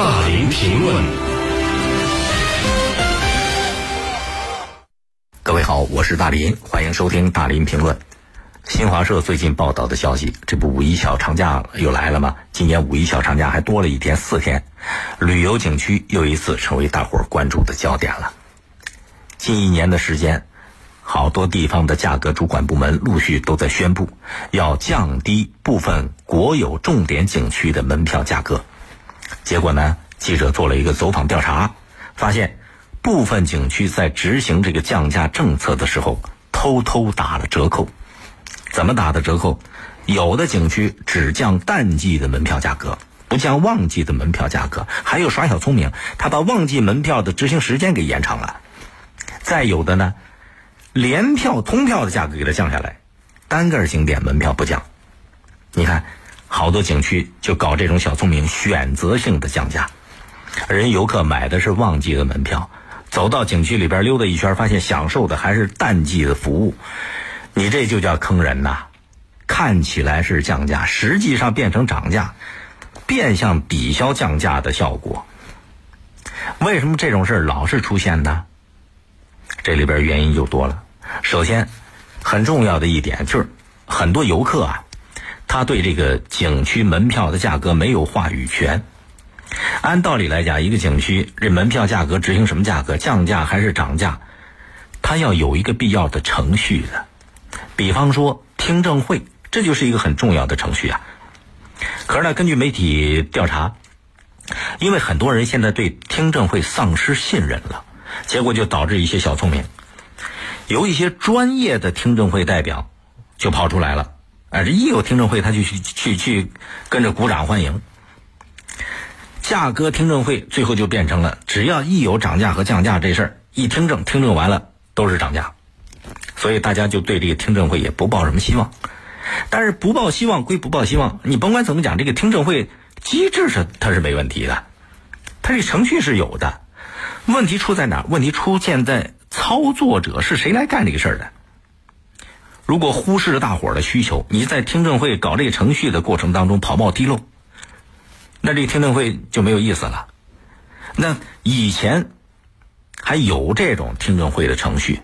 大林评论。各位好，我是大林，欢迎收听大林评论。新华社最近报道的消息，这不五一小长假又来了吗？今年五一小长假还多了一天，四天，旅游景区又一次成为大伙关注的焦点了。近一年的时间。好多地方的价格主管部门陆续都在宣布，要降低部分国有重点景区的门票价格。结果呢，记者做了一个走访调查，发现部分景区在执行这个降价政策的时候，偷偷打了折扣。怎么打的折扣？有的景区只降淡季的门票价格，不降旺季的门票价格。还有耍小聪明，他把旺季门票的执行时间给延长了。再有的呢。联票、通票的价格给它降下来，单个景点门票不降。你看，好多景区就搞这种小聪明，选择性的降价。人游客买的是旺季的门票，走到景区里边溜达一圈，发现享受的还是淡季的服务。你这就叫坑人呐！看起来是降价，实际上变成涨价，变相抵消降价的效果。为什么这种事老是出现呢？这里边原因就多了。首先，很重要的一点就是，很多游客啊，他对这个景区门票的价格没有话语权。按道理来讲，一个景区这门票价格执行什么价格，降价还是涨价，它要有一个必要的程序的。比方说听证会，这就是一个很重要的程序啊。可是呢，根据媒体调查，因为很多人现在对听证会丧失信任了。结果就导致一些小聪明，有一些专业的听证会代表就跑出来了，哎，这一有听证会他就去去去跟着鼓掌欢迎。价格听证会最后就变成了，只要一有涨价和降价这事儿，一听证听证完了都是涨价，所以大家就对这个听证会也不抱什么希望。但是不抱希望归不抱希望，你甭管怎么讲，这个听证会机制是它是没问题的，它这程序是有的。问题出在哪？问题出现在操作者是谁来干这个事儿的？如果忽视了大伙儿的需求，你在听证会搞这个程序的过程当中跑冒滴漏，那这个听证会就没有意思了。那以前还有这种听证会的程序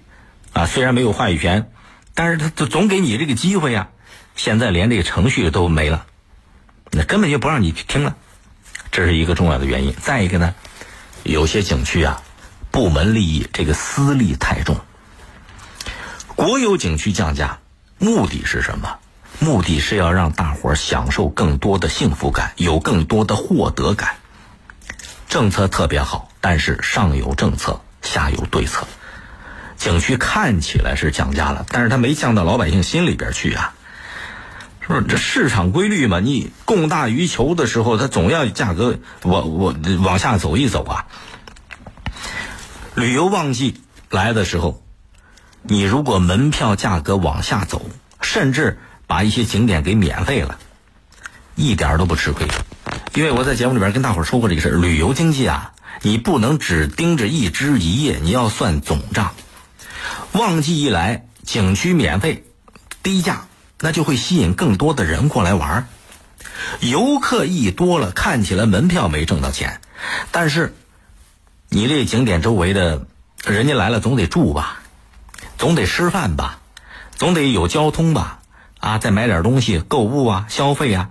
啊，虽然没有话语权，但是他总给你这个机会呀。现在连这个程序都没了，那根本就不让你听了，这是一个重要的原因。再一个呢？有些景区啊，部门利益这个私利太重。国有景区降价，目的是什么？目的是要让大伙儿享受更多的幸福感，有更多的获得感。政策特别好，但是上有政策，下有对策。景区看起来是降价了，但是它没降到老百姓心里边去啊。是不是这市场规律嘛？你供大于求的时候，它总要价格往我往下走一走啊。旅游旺季来的时候，你如果门票价格往下走，甚至把一些景点给免费了，一点都不吃亏。因为我在节目里边跟大伙说过这个事儿，旅游经济啊，你不能只盯着一枝一叶，你要算总账。旺季一来，景区免费，低价。那就会吸引更多的人过来玩游客一多了，看起来门票没挣到钱，但是你这景点周围的人家来了总得住吧，总得吃饭吧，总得有交通吧，啊，再买点东西购物啊，消费啊，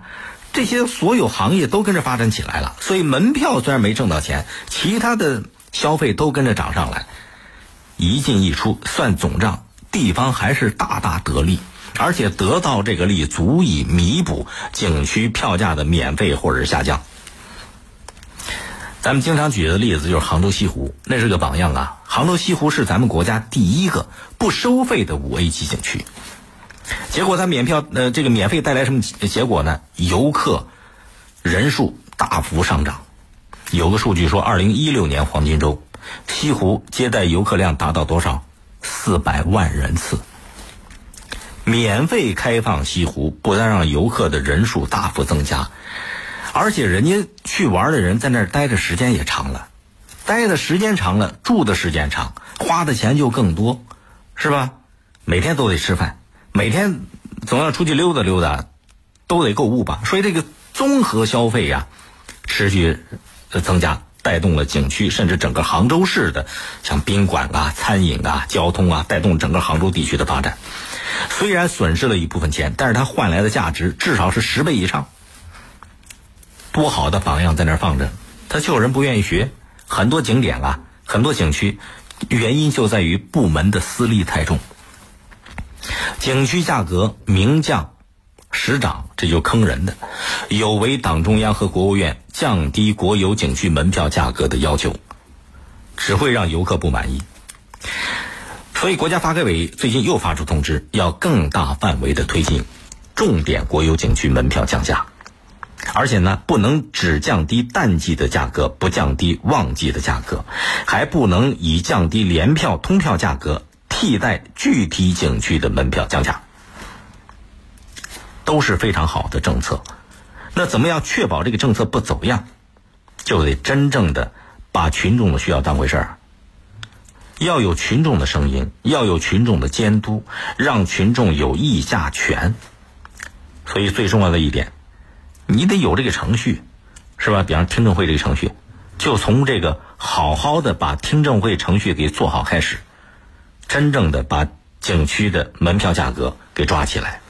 这些所有行业都跟着发展起来了，所以门票虽然没挣到钱，其他的消费都跟着涨上来，一进一出算总账，地方还是大大得利。而且得到这个利，足以弥补景区票价的免费或者是下降。咱们经常举的例子就是杭州西湖，那是个榜样啊。杭州西湖是咱们国家第一个不收费的五 A 级景区。结果它免票，呃，这个免费带来什么结果呢？游客人数大幅上涨。有个数据说，二零一六年黄金周，西湖接待游客量达到多少？四百万人次。免费开放西湖，不但让游客的人数大幅增加，而且人家去玩的人在那儿待的时间也长了，待的时间长了，住的时间长，花的钱就更多，是吧？每天都得吃饭，每天总要出去溜达溜达，都得购物吧。所以这个综合消费呀，持续增加，带动了景区甚至整个杭州市的像宾馆啊、餐饮啊、交通啊，带动整个杭州地区的发展。虽然损失了一部分钱，但是它换来的价值至少是十倍以上。多好的榜样在那儿放着，他就有人不愿意学。很多景点啊，很多景区，原因就在于部门的私利太重。景区价格明降实涨，这就坑人的，有违党中央和国务院降低国有景区门票价格的要求，只会让游客不满意。所以，国家发改委最近又发出通知，要更大范围的推进重点国有景区门票降价，而且呢，不能只降低淡季的价格，不降低旺季的价格，还不能以降低联票、通票价格替代具体景区的门票降价，都是非常好的政策。那怎么样确保这个政策不走样？就得真正的把群众的需要当回事儿。要有群众的声音，要有群众的监督，让群众有议价权。所以最重要的一点，你得有这个程序，是吧？比方听证会这个程序，就从这个好好的把听证会程序给做好开始，真正的把景区的门票价格给抓起来。